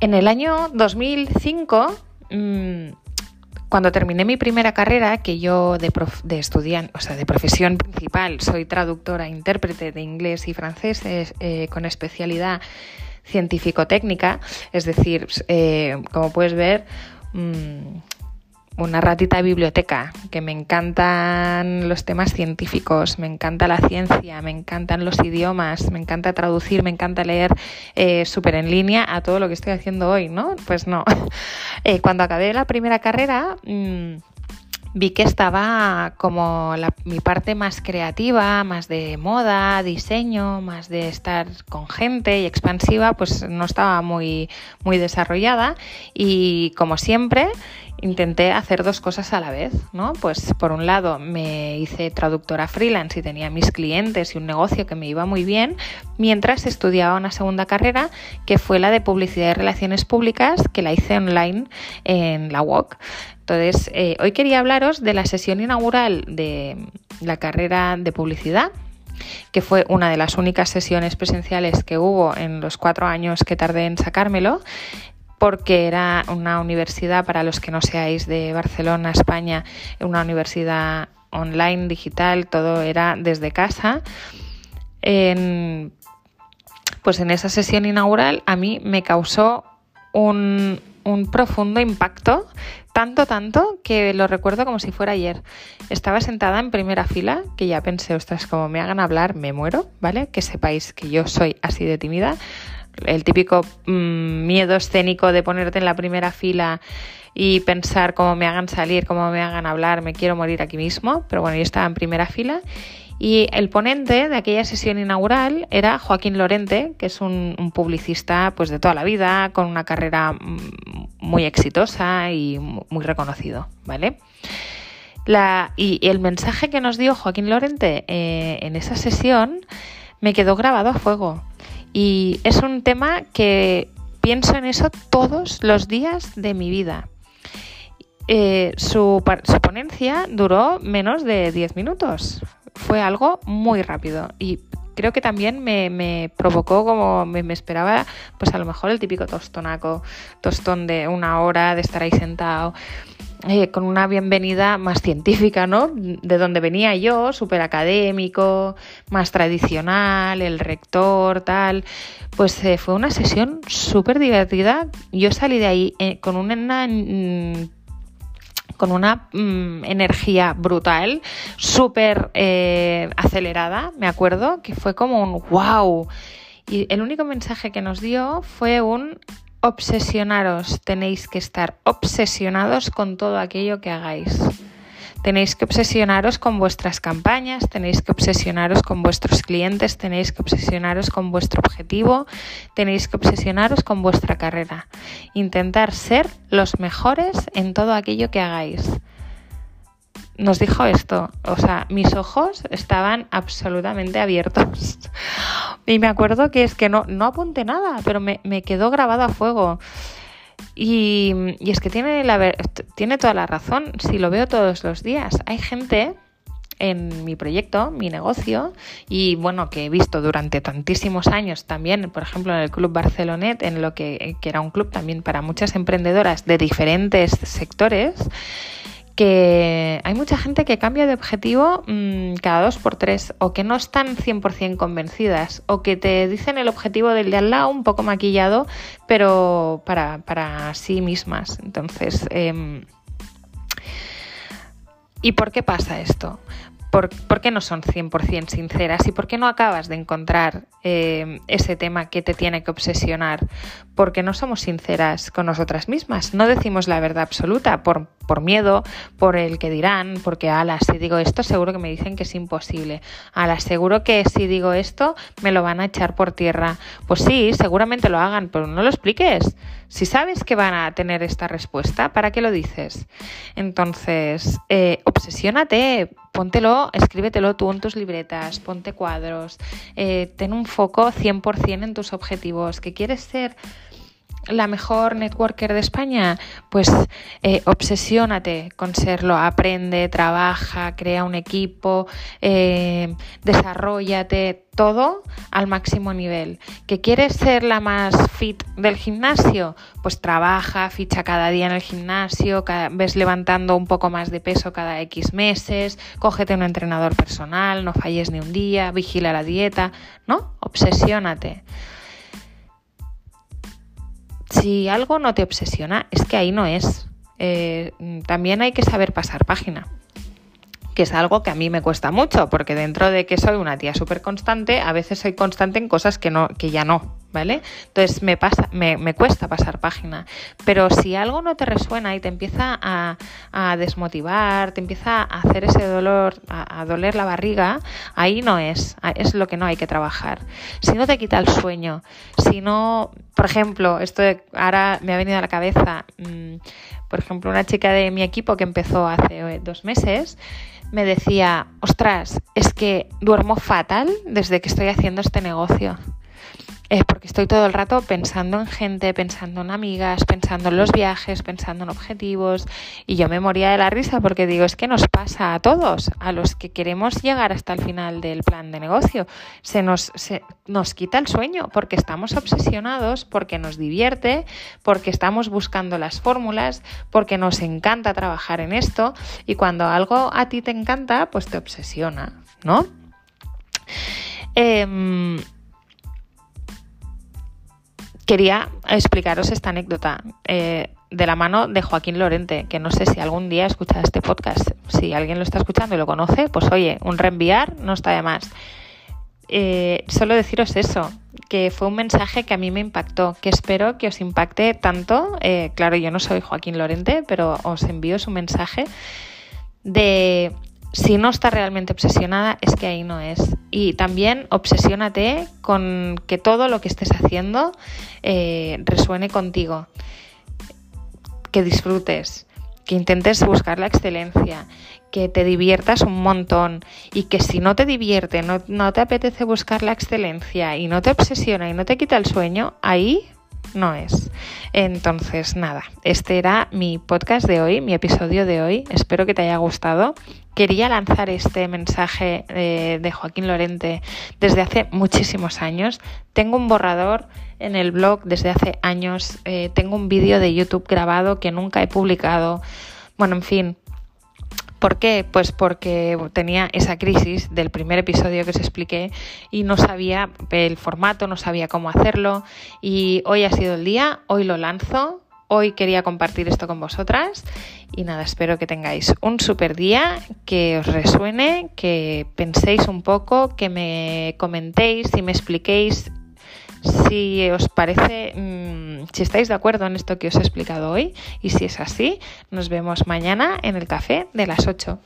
En el año 2005, mm, cuando terminé mi primera carrera, que yo de, de estudiante, o sea, de profesión principal, soy traductora, intérprete de inglés y francés eh, con especialidad científico-técnica, es decir, eh, como puedes ver, mm, una ratita de biblioteca, que me encantan los temas científicos, me encanta la ciencia, me encantan los idiomas, me encanta traducir, me encanta leer eh, súper en línea a todo lo que estoy haciendo hoy, ¿no? Pues no. Eh, cuando acabé la primera carrera... Mmm, vi que estaba como mi parte más creativa, más de moda, diseño, más de estar con gente y expansiva, pues no estaba muy, muy desarrollada y como siempre intenté hacer dos cosas a la vez, ¿no? Pues por un lado me hice traductora freelance y tenía mis clientes y un negocio que me iba muy bien, mientras estudiaba una segunda carrera que fue la de publicidad y relaciones públicas que la hice online en la UOC. Entonces, eh, hoy quería hablaros de la sesión inaugural de la carrera de publicidad que fue una de las únicas sesiones presenciales que hubo en los cuatro años que tardé en sacármelo, porque era una universidad, para los que no seáis de Barcelona, España, una universidad online, digital, todo era desde casa. pues en esa sesión inaugural a mí me causó un, un profundo impacto, tanto, tanto, que lo recuerdo como si fuera ayer. Estaba sentada en primera fila, que ya pensé, ostras, como me hagan hablar, me muero, ¿vale? Que sepáis que yo soy así de tímida. El típico mm, miedo escénico de ponerte en la primera fila y pensar cómo me hagan salir, cómo me hagan hablar, me quiero morir aquí mismo. Pero bueno, yo estaba en primera fila y el ponente de aquella sesión inaugural era Joaquín Lorente, que es un, publicista pues, de toda la vida, con una carrera mm, muy exitosa y muy reconocido, ¿vale? y, el mensaje que nos dio Joaquín Lorente eh, en esa sesión me quedó grabado a fuego. Y es un tema que pienso en eso todos los días de mi vida. Eh, su, ponencia duró menos de 10 minutos fue algo muy rápido y creo que también me, provocó como me, esperaba, pues a lo mejor el típico tostonaco, tostón de una hora de estar ahí sentado. Eh, con una bienvenida más científica, ¿no? De donde venía yo, súper académico, más tradicional, el rector, tal. Pues eh, fue una sesión súper divertida. Yo salí de ahí eh, con una con una mm, energía brutal, súper eh, acelerada, me acuerdo, que fue como un wow. Y el único mensaje que nos dio fue un obsesionaros, tenéis que estar obsesionados con todo aquello que hagáis. Tenéis que obsesionaros con vuestras campañas, tenéis que obsesionaros con vuestros clientes, tenéis que obsesionaros con vuestro objetivo, tenéis que obsesionaros con vuestra carrera. Intentar ser los mejores en todo aquello que hagáis. Nos dijo esto, o sea, mis ojos estaban absolutamente abiertos. Y me acuerdo que es que no, no apunté nada, pero me, me quedó grabado a fuego. Y, es que tiene, la, tiene toda la razón, si lo veo todos los días. Hay gente en mi proyecto, mi negocio, y bueno, que he visto durante tantísimos años también, por ejemplo, en el Club Barcelonet, en lo que, que era un club también para muchas emprendedoras de diferentes sectores, que hay mucha gente que cambia de objetivo mm, cada dos por tres o que no están 100% convencidas o que te dicen el objetivo del de al lado un poco maquillado, pero para, para sí mismas. Entonces, em, ¿y por qué pasa esto? ¿Por, qué no son 100% sinceras? ¿Y por qué no acabas de encontrar eh, ese tema que te tiene que obsesionar? Porque no somos sinceras con nosotras mismas. No decimos la verdad absoluta por, por miedo, por el que dirán, porque, ala, si digo esto, seguro que me dicen que es imposible. Ala, seguro que si digo esto, me lo van a echar por tierra. Pues sí, seguramente lo hagan, pero no lo expliques. Si sabes que van a tener esta respuesta, ¿para qué lo dices? Entonces, eh, obsesiónate, póntelo, escríbetelo tú en tus libretas, ponte cuadros, eh, ten un foco 100% en tus objetivos, que quieres ser la mejor networker de España? Pues eh, obsesiónate con serlo, aprende, trabaja, crea un equipo, eh, desarrollate, todo al máximo nivel. ¿Que quieres ser la más fit del gimnasio? Pues trabaja, ficha cada día en el gimnasio, ves levantando un poco más de peso cada X meses, cógete un entrenador personal, no falles ni un día, vigila la dieta, ¿no? Obsesiónate. Si algo no te obsesiona, es que ahí no es. Eh, también hay que saber pasar página que es algo que a mí me cuesta mucho, porque dentro de que soy una tía súper constante, a veces soy constante en cosas que, no, que ya no, ¿vale? Entonces me, pasa, me, me cuesta pasar página. Pero si algo no te resuena y te empieza a, a desmotivar, te empieza a hacer ese dolor, a, doler la barriga, ahí no es, es lo que no hay que trabajar. Si no te quita el sueño, si no, por ejemplo, esto de, ahora me ha venido a la cabeza, mmm, por ejemplo, una chica de mi equipo que empezó hace dos meses, me decía, ostras, es que duermo fatal desde que estoy haciendo este negocio eh, porque estoy todo el rato pensando en gente, pensando en amigas, pensando en los viajes, pensando en objetivos y yo me moría de la risa porque digo, es que nos pasa a todos, a los que queremos llegar hasta el final del plan de negocio, se nos, se, nos quita el sueño porque estamos obsesionados, porque nos divierte, porque estamos buscando las fórmulas, porque nos encanta trabajar en esto y cuando algo a ti te encanta, pues te obsesiona, ¿no? Eh, quería explicaros esta anécdota eh, de la mano de Joaquín Lorente, que no sé si algún día escucha este podcast. Si alguien lo está escuchando y lo conoce, pues oye, un reenviar no está de más. Eh, solo deciros eso, que fue un mensaje que a mí me impactó, que espero que os impacte tanto. Eh, claro, yo no soy Joaquín Lorente, pero os envío su mensaje de si no está realmente obsesionada, es que ahí no es. Y también obsesiónate con que todo lo que estés haciendo eh, resuene contigo, que disfrutes, que intentes buscar la excelencia, que te diviertas un montón y que si no te divierte, no, no te apetece buscar la excelencia y no te obsesiona y no te quita el sueño, ahí no es. Entonces, nada, este era mi podcast de hoy, mi episodio de hoy. Espero que te haya gustado. Quería lanzar este mensaje eh, de Joaquín Lorente desde hace muchísimos años. Tengo un borrador en el blog desde hace años. Eh, tengo un vídeo de YouTube grabado que nunca he publicado. Bueno, en fin, ¿Por qué? Pues porque tenía esa crisis del primer episodio que os expliqué y no sabía el formato, no sabía cómo hacerlo y hoy ha sido el día, hoy lo lanzo, hoy quería compartir esto con vosotras y nada, espero que tengáis un super día, que os resuene, que penséis un poco, que me comentéis y me expliquéis si os parece, mmm, si estáis de acuerdo en esto que os he explicado hoy y si es así, nos vemos mañana en el café de las 8.